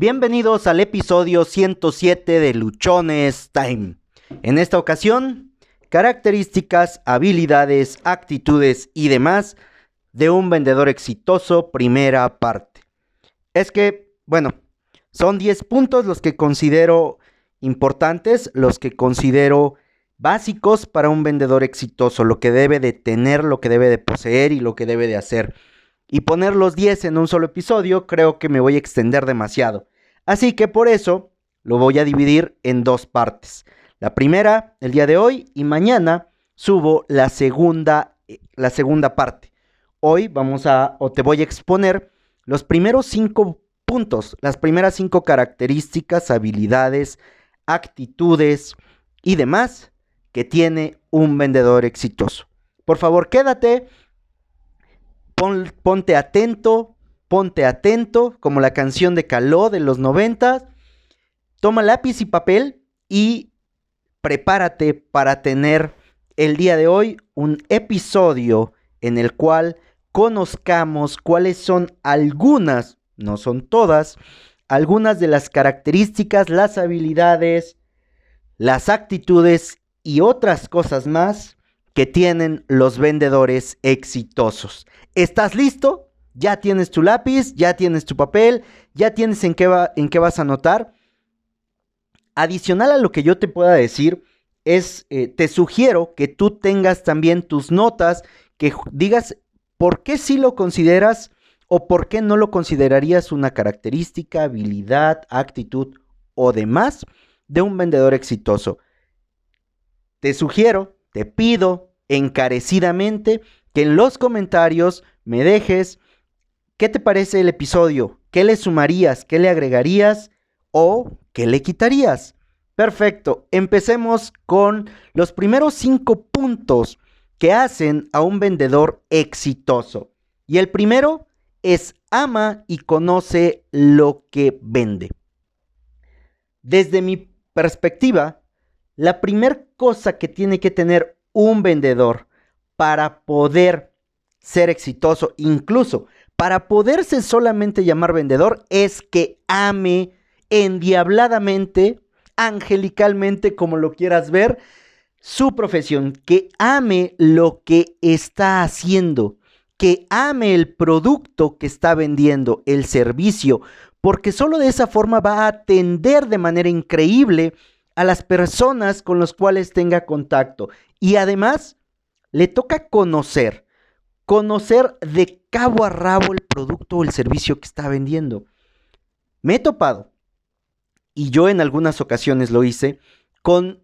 Bienvenidos al episodio 107 de Luchones Time. En esta ocasión, características, habilidades, actitudes y demás de un vendedor exitoso, primera parte. Es que, bueno, son 10 puntos los que considero importantes, los que considero básicos para un vendedor exitoso, lo que debe de tener, lo que debe de poseer y lo que debe de hacer y poner los 10 en un solo episodio, creo que me voy a extender demasiado. Así que por eso lo voy a dividir en dos partes. La primera, el día de hoy, y mañana subo la segunda, eh, la segunda parte. Hoy vamos a, o te voy a exponer los primeros cinco puntos, las primeras cinco características, habilidades, actitudes y demás que tiene un vendedor exitoso. Por favor, quédate ponte atento, ponte atento, como la canción de Caló de los 90. Toma lápiz y papel y prepárate para tener el día de hoy un episodio en el cual conozcamos cuáles son algunas, no son todas, algunas de las características, las habilidades, las actitudes y otras cosas más que tienen los vendedores exitosos. ¿Estás listo? Ya tienes tu lápiz, ya tienes tu papel, ya tienes en qué, va, en qué vas a anotar. Adicional a lo que yo te pueda decir, es, eh, te sugiero que tú tengas también tus notas, que digas por qué sí lo consideras o por qué no lo considerarías una característica, habilidad, actitud o demás de un vendedor exitoso. Te sugiero, te pido encarecidamente que en los comentarios me dejes qué te parece el episodio, qué le sumarías, qué le agregarías o qué le quitarías. Perfecto, empecemos con los primeros cinco puntos que hacen a un vendedor exitoso. Y el primero es ama y conoce lo que vende. Desde mi perspectiva, la primera cosa que tiene que tener un vendedor para poder ser exitoso, incluso para poderse solamente llamar vendedor, es que ame endiabladamente, angelicalmente, como lo quieras ver, su profesión, que ame lo que está haciendo, que ame el producto que está vendiendo, el servicio, porque solo de esa forma va a atender de manera increíble a las personas con las cuales tenga contacto. Y además le toca conocer, conocer de cabo a rabo el producto o el servicio que está vendiendo. Me he topado, y yo en algunas ocasiones lo hice, con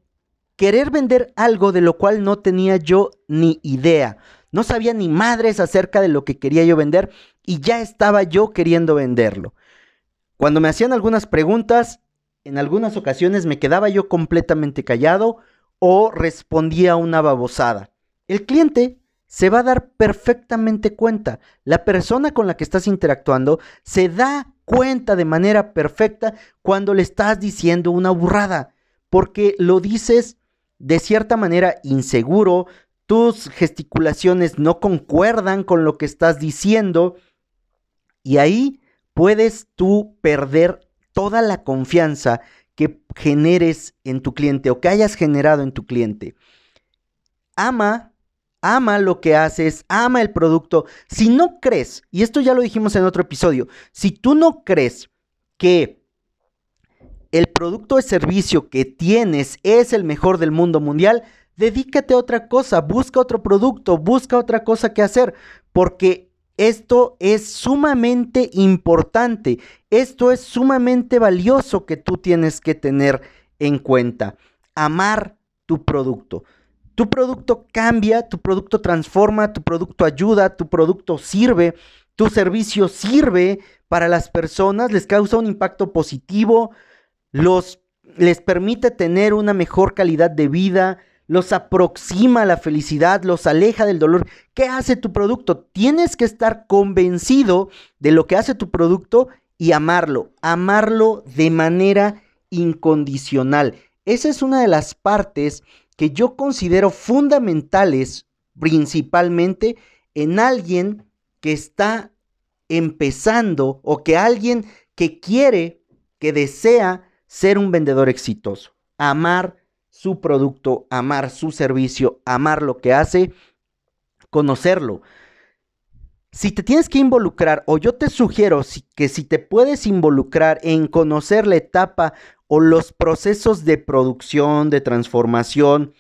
querer vender algo de lo cual no tenía yo ni idea. No sabía ni madres acerca de lo que quería yo vender y ya estaba yo queriendo venderlo. Cuando me hacían algunas preguntas, en algunas ocasiones me quedaba yo completamente callado o respondía una babosada. El cliente se va a dar perfectamente cuenta. La persona con la que estás interactuando se da cuenta de manera perfecta cuando le estás diciendo una burrada, porque lo dices de cierta manera inseguro, tus gesticulaciones no concuerdan con lo que estás diciendo y ahí puedes tú perder toda la confianza que generes en tu cliente o que hayas generado en tu cliente. Ama ama lo que haces, ama el producto. Si no crees, y esto ya lo dijimos en otro episodio, si tú no crees que el producto o servicio que tienes es el mejor del mundo mundial, dedícate a otra cosa, busca otro producto, busca otra cosa que hacer, porque esto es sumamente importante, esto es sumamente valioso que tú tienes que tener en cuenta. Amar tu producto. Tu producto cambia, tu producto transforma, tu producto ayuda, tu producto sirve, tu servicio sirve para las personas, les causa un impacto positivo, los, les permite tener una mejor calidad de vida, los aproxima a la felicidad, los aleja del dolor. ¿Qué hace tu producto? Tienes que estar convencido de lo que hace tu producto y amarlo, amarlo de manera incondicional. Esa es una de las partes que yo considero fundamentales principalmente en alguien que está empezando o que alguien que quiere que desea ser un vendedor exitoso, amar su producto, amar su servicio, amar lo que hace, conocerlo. Si te tienes que involucrar, o yo te sugiero que si te puedes involucrar en conocer la etapa o los procesos de producción, de transformación,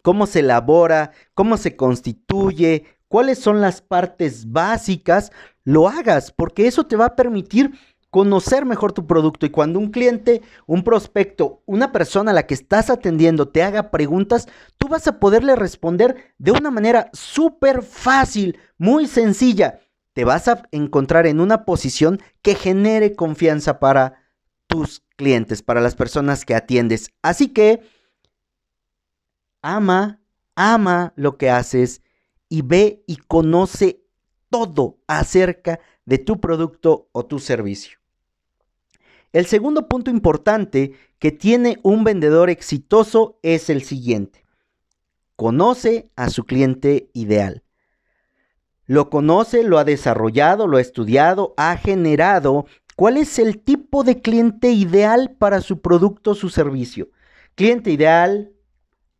cómo se elabora, cómo se constituye, cuáles son las partes básicas, lo hagas, porque eso te va a permitir conocer mejor tu producto y cuando un cliente, un prospecto, una persona a la que estás atendiendo te haga preguntas, tú vas a poderle responder de una manera súper fácil, muy sencilla. Te vas a encontrar en una posición que genere confianza para tus clientes, para las personas que atiendes. Así que ama, ama lo que haces y ve y conoce todo acerca de tu producto o tu servicio. El segundo punto importante que tiene un vendedor exitoso es el siguiente. Conoce a su cliente ideal. Lo conoce, lo ha desarrollado, lo ha estudiado, ha generado cuál es el tipo de cliente ideal para su producto o su servicio. Cliente ideal,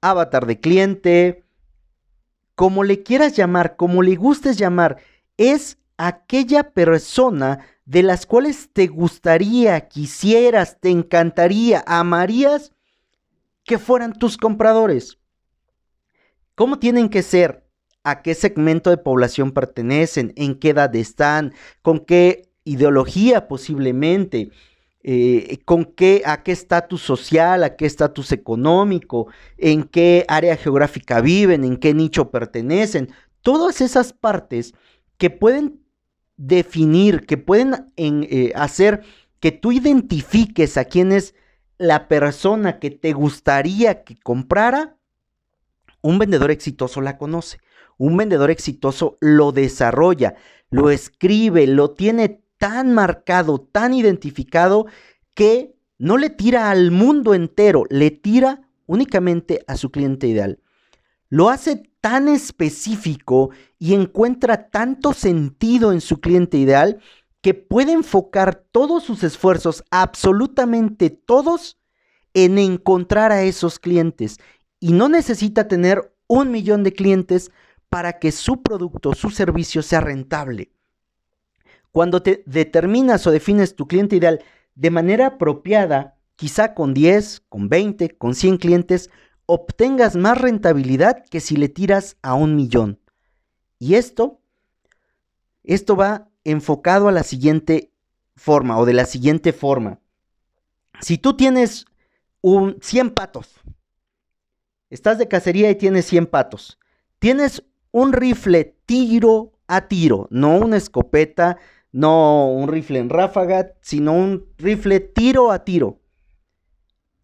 avatar de cliente, como le quieras llamar, como le gustes llamar, es aquella persona de las cuales te gustaría, quisieras, te encantaría, amarías que fueran tus compradores. ¿Cómo tienen que ser? ¿A qué segmento de población pertenecen? ¿En qué edad están? ¿Con qué ideología posiblemente? Eh, ¿Con qué, a qué estatus social, a qué estatus económico? ¿En qué área geográfica viven? ¿En qué nicho pertenecen? Todas esas partes que pueden definir, que pueden eh, hacer que tú identifiques a quién es la persona que te gustaría que comprara, un vendedor exitoso la conoce. Un vendedor exitoso lo desarrolla, lo escribe, lo tiene tan marcado, tan identificado, que no le tira al mundo entero, le tira únicamente a su cliente ideal. Lo hace tan específico y encuentra tanto sentido en su cliente ideal que puede enfocar todos sus esfuerzos, absolutamente todos, en encontrar a esos clientes. Y no necesita tener un millón de clientes para que su producto, su servicio sea rentable. Cuando te determinas o defines tu cliente ideal de manera apropiada, quizá con 10, con 20, con 100 clientes, obtengas más rentabilidad que si le tiras a un millón. Y esto, esto va enfocado a la siguiente forma o de la siguiente forma. Si tú tienes un 100 patos, estás de cacería y tienes 100 patos, tienes un rifle tiro a tiro, no una escopeta, no un rifle en ráfaga, sino un rifle tiro a tiro.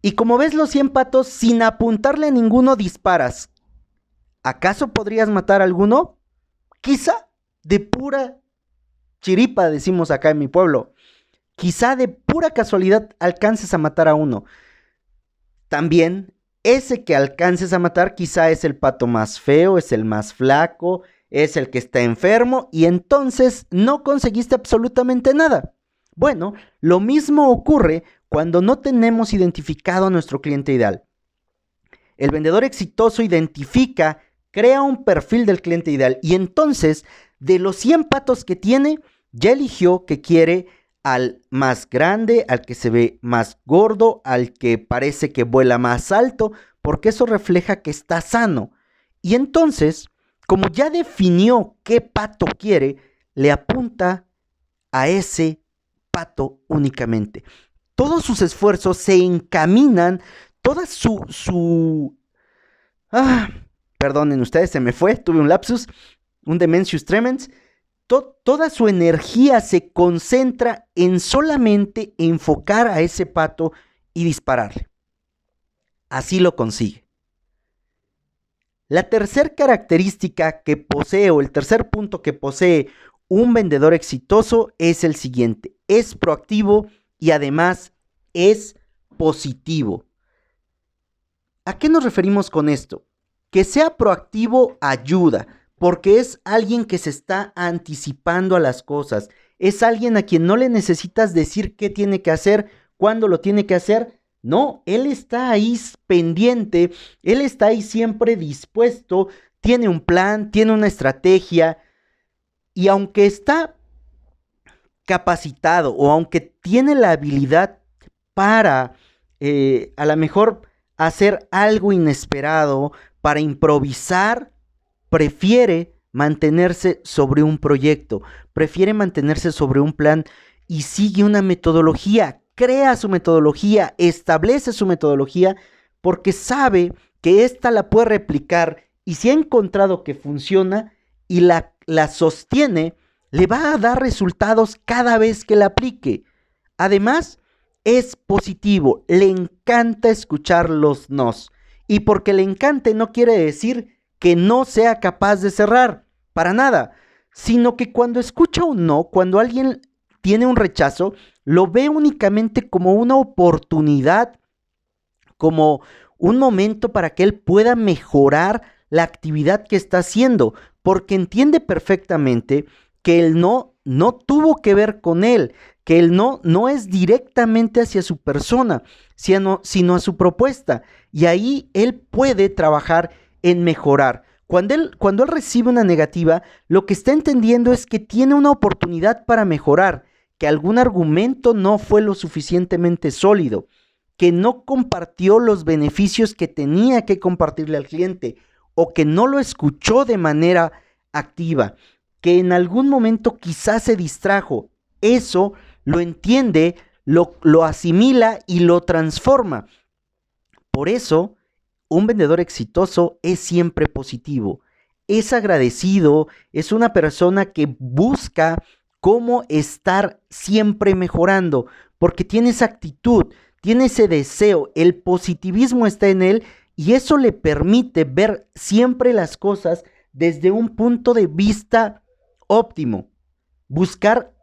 Y como ves los 100 patos, sin apuntarle a ninguno disparas. ¿Acaso podrías matar a alguno? Quizá de pura chiripa, decimos acá en mi pueblo. Quizá de pura casualidad alcances a matar a uno. También ese que alcances a matar quizá es el pato más feo, es el más flaco, es el que está enfermo y entonces no conseguiste absolutamente nada. Bueno, lo mismo ocurre cuando no tenemos identificado a nuestro cliente ideal. El vendedor exitoso identifica, crea un perfil del cliente ideal y entonces de los 100 patos que tiene, ya eligió que quiere al más grande, al que se ve más gordo, al que parece que vuela más alto, porque eso refleja que está sano. Y entonces, como ya definió qué pato quiere, le apunta a ese pato únicamente todos sus esfuerzos se encaminan, toda su, su... Ah, perdonen ustedes, se me fue, tuve un lapsus, un demencius tremens. toda su energía se concentra en solamente enfocar a ese pato y dispararle. Así lo consigue. La tercera característica que posee o el tercer punto que posee un vendedor exitoso es el siguiente. Es proactivo y además es positivo. ¿A qué nos referimos con esto? Que sea proactivo ayuda, porque es alguien que se está anticipando a las cosas, Es alguien a quien no le necesitas decir qué tiene que hacer, cuándo lo tiene que hacer. No, él está ahí pendiente, él está ahí siempre dispuesto, tiene un plan, tiene una estrategia. Y aunque está capacitado o aunque tiene la habilidad para eh, a lo mejor hacer algo inesperado, para improvisar, prefiere mantenerse sobre un proyecto, prefiere mantenerse sobre un plan y sigue una metodología, crea su metodología, establece su metodología, porque sabe que ésta la puede replicar y si ha encontrado que funciona y la, la sostiene, le va a dar resultados cada vez que la aplique. Además, es positivo, le encanta escuchar los nos. Y porque le encante no quiere decir que no sea capaz de cerrar, para nada, sino que cuando escucha un no, cuando alguien tiene un rechazo, lo ve únicamente como una oportunidad, como un momento para que él pueda mejorar la actividad que está haciendo, porque entiende perfectamente que el no no tuvo que ver con él, que el no no es directamente hacia su persona, sino, sino a su propuesta. Y ahí él puede trabajar en mejorar. Cuando él, cuando él recibe una negativa, lo que está entendiendo es que tiene una oportunidad para mejorar, que algún argumento no fue lo suficientemente sólido, que no compartió los beneficios que tenía que compartirle al cliente o que no lo escuchó de manera activa, que en algún momento quizás se distrajo. Eso lo entiende, lo, lo asimila y lo transforma. Por eso, un vendedor exitoso es siempre positivo, es agradecido, es una persona que busca cómo estar siempre mejorando, porque tiene esa actitud, tiene ese deseo, el positivismo está en él y eso le permite ver siempre las cosas desde un punto de vista óptimo, buscar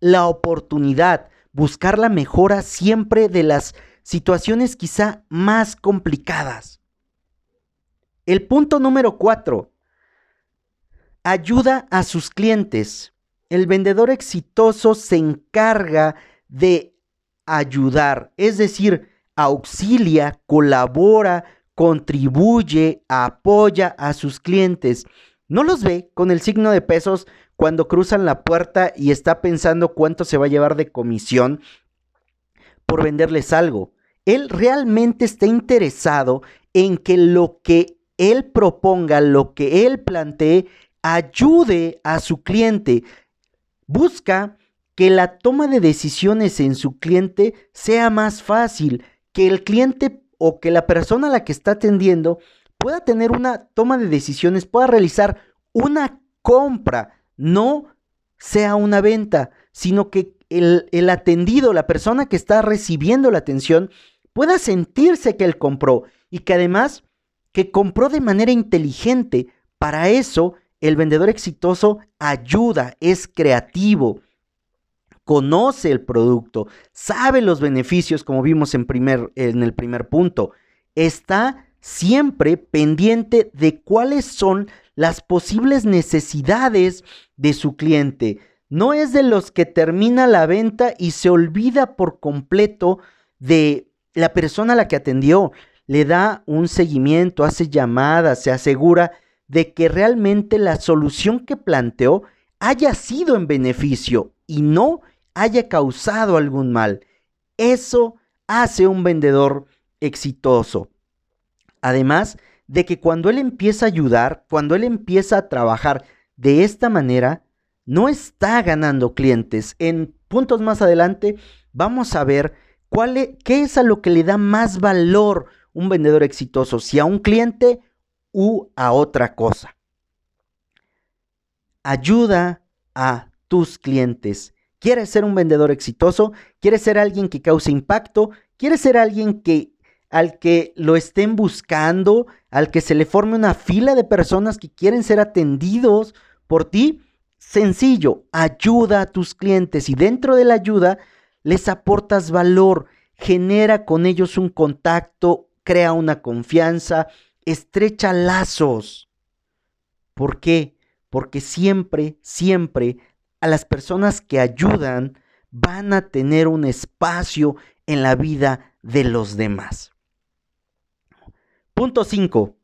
la oportunidad, buscar la mejora siempre de las situaciones quizá más complicadas. El punto número cuatro, ayuda a sus clientes. El vendedor exitoso se encarga de ayudar, es decir, auxilia, colabora, contribuye, apoya a sus clientes. No los ve con el signo de pesos cuando cruzan la puerta y está pensando cuánto se va a llevar de comisión por venderles algo él realmente está interesado en que lo que él proponga, lo que él plantee, ayude a su cliente. Busca que la toma de decisiones en su cliente sea más fácil, que el cliente o que la persona a la que está atendiendo pueda tener una toma de decisiones, pueda realizar una compra, no sea una venta, sino que el, el atendido, la persona que está recibiendo la atención, pueda sentirse que él compró y que además que compró de manera inteligente. Para eso, el vendedor exitoso ayuda, es creativo, conoce el producto, sabe los beneficios, como vimos en, primer, en el primer punto. Está siempre pendiente de cuáles son las posibles necesidades de su cliente. No es de los que termina la venta y se olvida por completo de la persona a la que atendió le da un seguimiento, hace llamadas, se asegura de que realmente la solución que planteó haya sido en beneficio y no haya causado algún mal. Eso hace un vendedor exitoso. Además de que cuando él empieza a ayudar, cuando él empieza a trabajar de esta manera, no está ganando clientes. En puntos más adelante vamos a ver e, ¿Qué es a lo que le da más valor un vendedor exitoso? Si a un cliente u a otra cosa. Ayuda a tus clientes. ¿Quieres ser un vendedor exitoso? ¿Quieres ser alguien que cause impacto? ¿Quieres ser alguien que al que lo estén buscando, al que se le forme una fila de personas que quieren ser atendidos por ti? Sencillo, ayuda a tus clientes y dentro de la ayuda les aportas valor, genera con ellos un contacto, crea una confianza, estrecha lazos. ¿Por qué? Porque siempre, siempre a las personas que ayudan van a tener un espacio en la vida de los demás. Punto 5.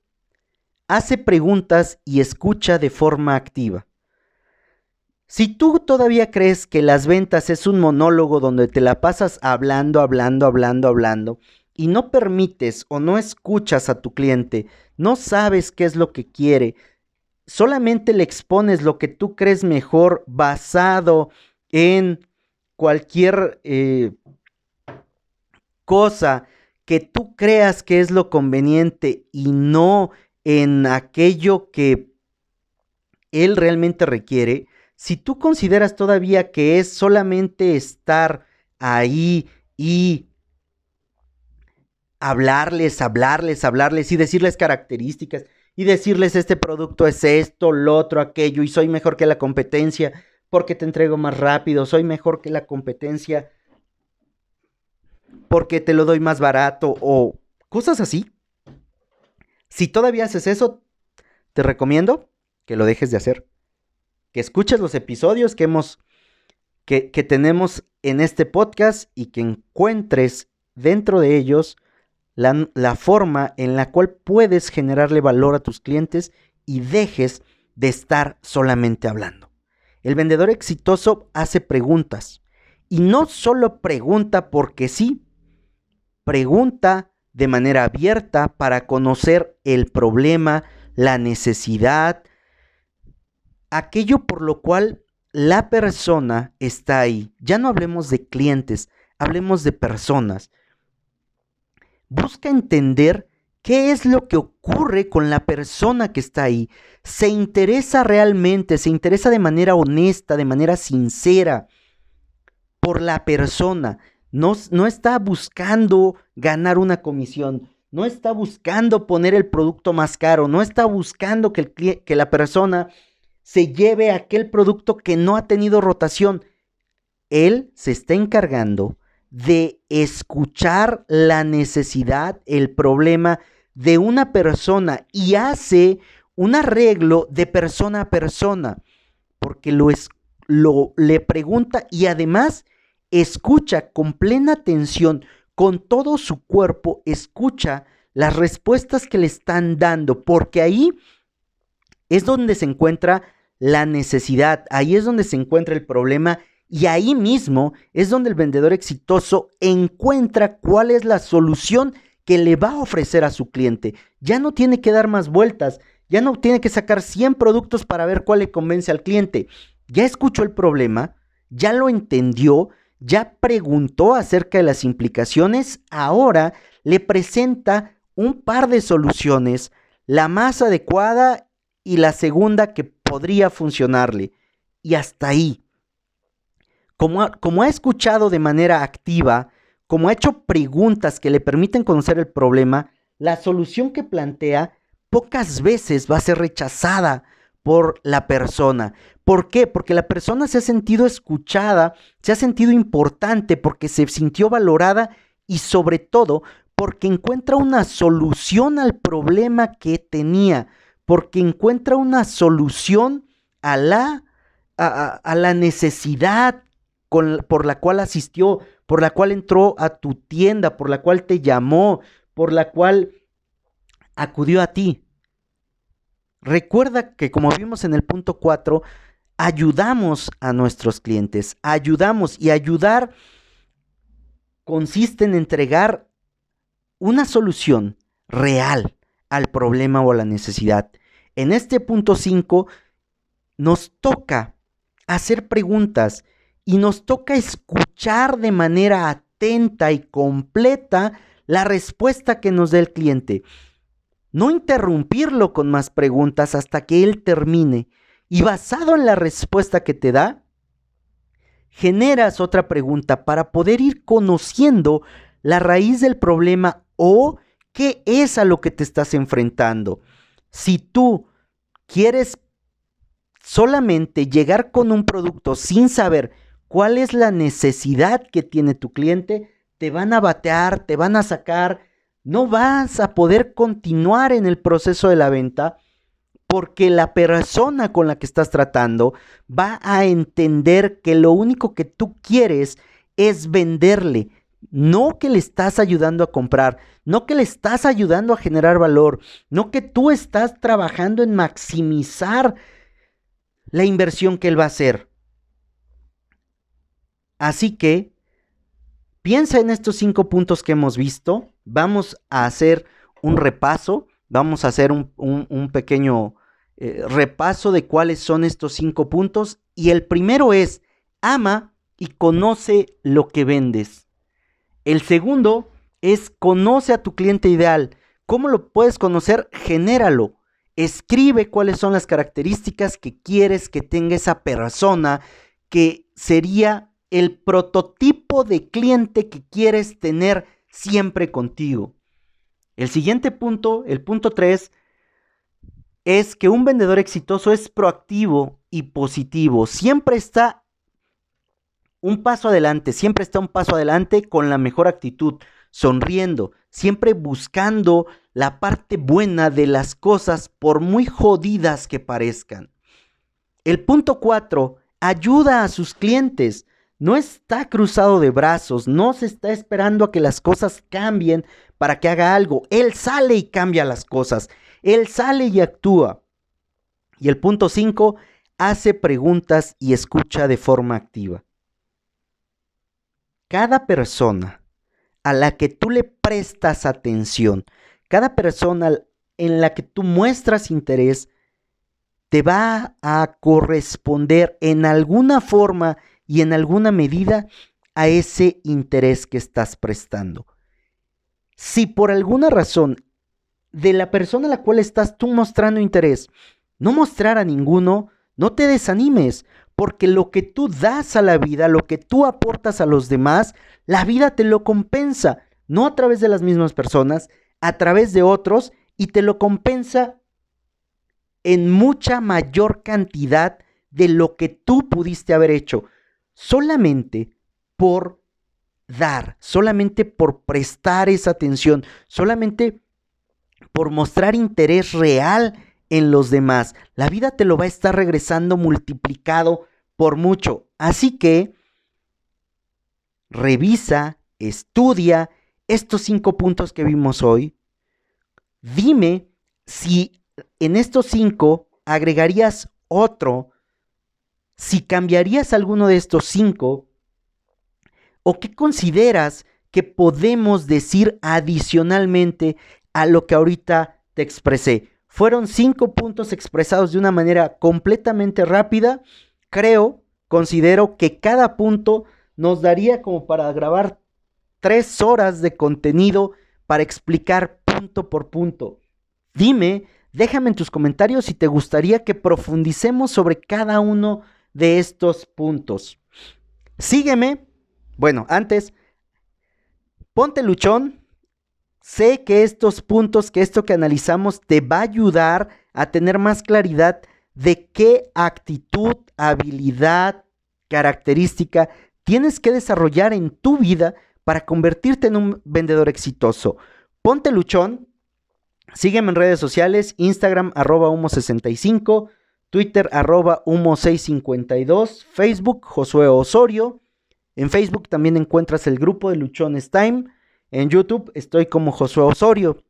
Hace preguntas y escucha de forma activa. Si tú todavía crees que las ventas es un monólogo donde te la pasas hablando, hablando, hablando, hablando, y no permites o no escuchas a tu cliente, no sabes qué es lo que quiere, solamente le expones lo que tú crees mejor basado en cualquier eh, cosa que tú creas que es lo conveniente y no en aquello que él realmente requiere, si tú consideras todavía que es solamente estar ahí y hablarles, hablarles, hablarles y decirles características y decirles este producto es esto, lo otro, aquello y soy mejor que la competencia porque te entrego más rápido, soy mejor que la competencia porque te lo doy más barato o cosas así. Si todavía haces eso, te recomiendo que lo dejes de hacer. Que escuches los episodios que hemos que, que tenemos en este podcast y que encuentres dentro de ellos la, forma en la cual puedes generarle valor a tus clientes y dejes de estar solamente hablando. El vendedor exitoso hace preguntas y no solo pregunta porque sí, pregunta de manera abierta para conocer el problema, la necesidad, aquello por lo cual la persona está ahí. Ya no hablemos de clientes, hablemos de personas busca entender qué es lo que ocurre con la persona que está ahí. Se interesa realmente, se interesa de manera honesta, de manera sincera por la persona. No, no está buscando ganar una comisión, no está buscando poner el producto más caro, no está buscando que, que la persona se lleve aquel producto que no ha tenido rotación. Él se está encargando de escuchar la necesidad, el problema de una persona y hace un arreglo de persona a persona, porque lo, es, lo le pregunta y además escucha con plena atención, con todo su cuerpo, escucha las respuestas que le están dando, porque ahí es donde se encuentra la necesidad, ahí es donde se encuentra el problema y ahí mismo es donde el vendedor exitoso encuentra cuál es la solución que le va a ofrecer a su cliente. Ya no tiene que dar más vueltas, ya no tiene que sacar 100 productos para ver cuál le convence al cliente. Ya escuchó el problema, ya lo entendió, ya preguntó acerca de las implicaciones, ahora le presenta un par de soluciones, la más adecuada y la segunda que podría funcionarle. Y hasta ahí como ha, escuchado de manera activa, como ha hecho preguntas que le permiten conocer el problema, la solución que plantea pocas veces va a ser rechazada por la persona. ¿Por qué? Porque la persona se ha sentido escuchada, se ha sentido importante, porque se sintió valorada y sobre todo porque encuentra una solución al problema que tenía, porque encuentra una solución a la, a la necesidad por la cual asistió, por la cual entró a tu tienda, por la cual te llamó, por la cual acudió a ti. Recuerda que como vimos en el punto 4, ayudamos a nuestros clientes, ayudamos y ayudar consiste en entregar una solución real al problema o a la necesidad. En este punto 5 nos toca hacer preguntas y nos toca escuchar de manera atenta y completa la respuesta que nos dé el cliente. No interrumpirlo con más preguntas hasta que él termine y basado en la respuesta que te da, generas otra pregunta para poder ir conociendo la raíz del problema o qué es a lo que te estás enfrentando. Si tú quieres solamente llegar con un producto sin saber cuál es la necesidad que tiene tu cliente, te van a batear, te van a sacar, no vas a poder continuar en el proceso de la venta porque la persona con la que estás tratando va a entender que lo único que tú quieres es venderle, no que le estás ayudando a comprar, no que le estás ayudando a generar valor, no que tú estás trabajando en maximizar la inversión que él va a hacer. Así que piensa en estos cinco puntos que hemos visto. Vamos a hacer un repaso, vamos a hacer un, pequeño eh, repaso de cuáles son estos cinco puntos. Y el primero es, ama y conoce lo que vendes. El segundo es, conoce a tu cliente ideal. ¿Cómo lo puedes conocer? Genéralo. Escribe cuáles son las características que quieres que tenga esa persona que sería el prototipo de cliente que quieres tener siempre contigo. El siguiente punto, el punto 3, es que un vendedor exitoso es proactivo y positivo. Siempre está un paso adelante, siempre está un paso adelante con la mejor actitud, sonriendo, siempre buscando la parte buena de las cosas por muy jodidas que parezcan. El punto 4, ayuda a sus clientes. No está cruzado de brazos, no se está esperando a que las cosas cambien para que haga algo. Él sale y cambia las cosas. Él sale y actúa. Y el punto 5, hace preguntas y escucha de forma activa. Cada persona a la que tú le prestas atención, cada persona en la que tú muestras interés, te va a corresponder en alguna forma y en alguna medida a ese interés que estás prestando. Si por alguna razón de la persona a la cual estás tú mostrando interés, no mostrar a ninguno, no te desanimes, porque lo que tú das a la vida, lo que tú aportas a los demás, la vida te lo compensa, no a través de las mismas personas, a través de otros, y te lo compensa en mucha mayor cantidad de lo que tú pudiste haber hecho. Solamente por dar, solamente por prestar esa atención, solamente por mostrar interés real en los demás. La vida te lo va a estar regresando multiplicado por mucho. Así que revisa, estudia estos cinco puntos que vimos hoy. Dime si en estos cinco agregarías otro si cambiarías alguno de estos cinco o qué consideras que podemos decir adicionalmente a lo que ahorita te expresé. Fueron cinco puntos expresados de una manera completamente rápida. Creo, considero que cada punto nos daría como para grabar tres horas de contenido para explicar punto por punto. Dime, déjame en tus comentarios si te gustaría que profundicemos sobre cada uno de estos puntos. Sígueme. Bueno, antes, ponte luchón. Sé que estos puntos, que esto que analizamos, te va a ayudar a tener más claridad de qué actitud, habilidad, característica tienes que desarrollar en tu vida para convertirte en un vendedor exitoso. Ponte luchón. Sígueme en redes sociales, Instagram arroba humo65, Twitter arroba humo652, Facebook Josué Osorio. En Facebook también encuentras el grupo de Luchones Time. En YouTube estoy como Josué Osorio.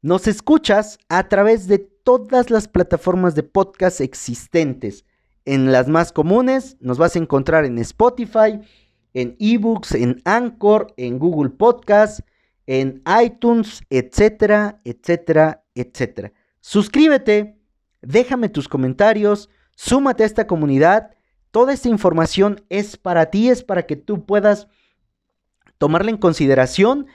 Nos escuchas a través de todas las plataformas de podcast existentes. En las más comunes nos vas a encontrar en Spotify, en eBooks, en Anchor, en Google Podcast, en iTunes, etcétera, etcétera, etcétera. Suscríbete déjame tus comentarios, súmate a esta comunidad. Toda esta información es para ti, es para que tú puedas tomarla en consideración,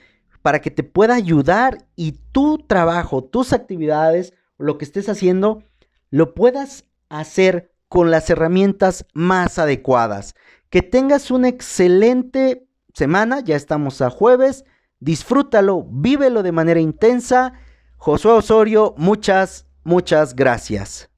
para que te pueda ayudar y tu trabajo, tus actividades, lo que estés haciendo, lo puedas hacer con las herramientas más adecuadas. Que tengas una excelente semana, ya estamos a jueves, disfrútalo, vívelo de manera intensa. Josué Osorio, muchas Muchas gracias.